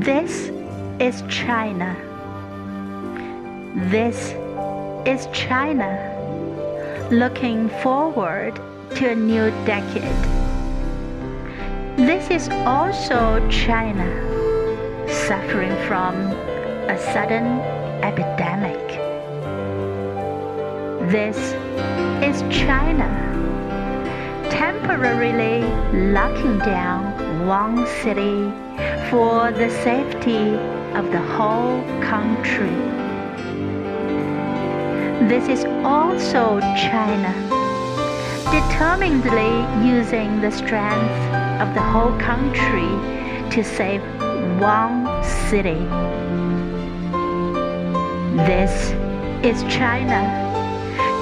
This is China. This is China looking forward to a new decade. This is also China suffering from a sudden epidemic. This is China temporarily locking down one city for the safety of the whole country. This is also China determinedly using the strength of the whole country to save one city. This is China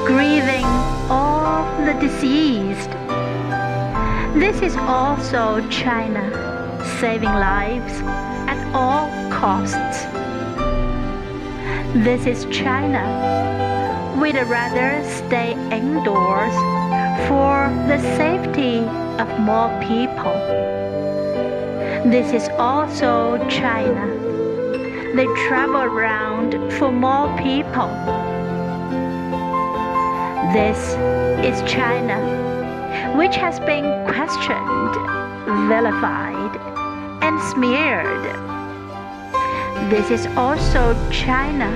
grieving all the deceased. This is also China saving lives at all costs. This is China. We'd rather stay indoors for the safety of more people. This is also China. They travel around for more people. This is China, which has been questioned, vilified, and smeared. This is also China,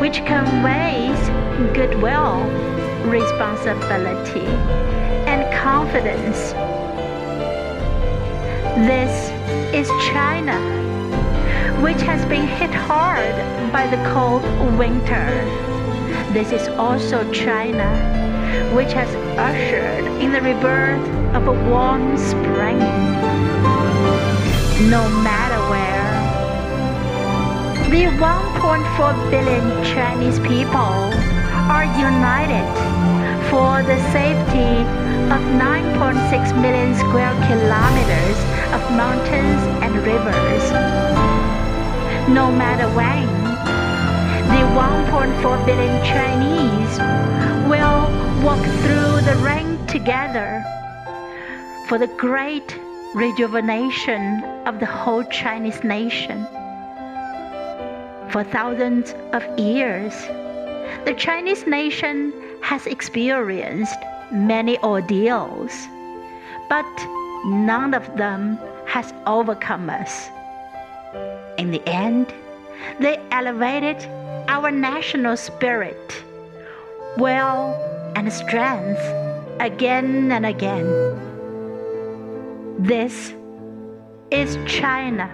which conveys goodwill, responsibility, and confidence. This is China, which has been hit hard by the cold winter. This is also China, which has ushered in the rebirth of a warm spring. No matter where, the 1.4 billion Chinese people are united for the safety of 9.6 million square kilometers of mountains and rivers. No matter when, the 1.4 billion Chinese walk through the rain together for the great rejuvenation of the whole Chinese nation. For thousands of years, the Chinese nation has experienced many ordeals, but none of them has overcome us. In the end, they elevated our national spirit, will, and strength again and again. This is China.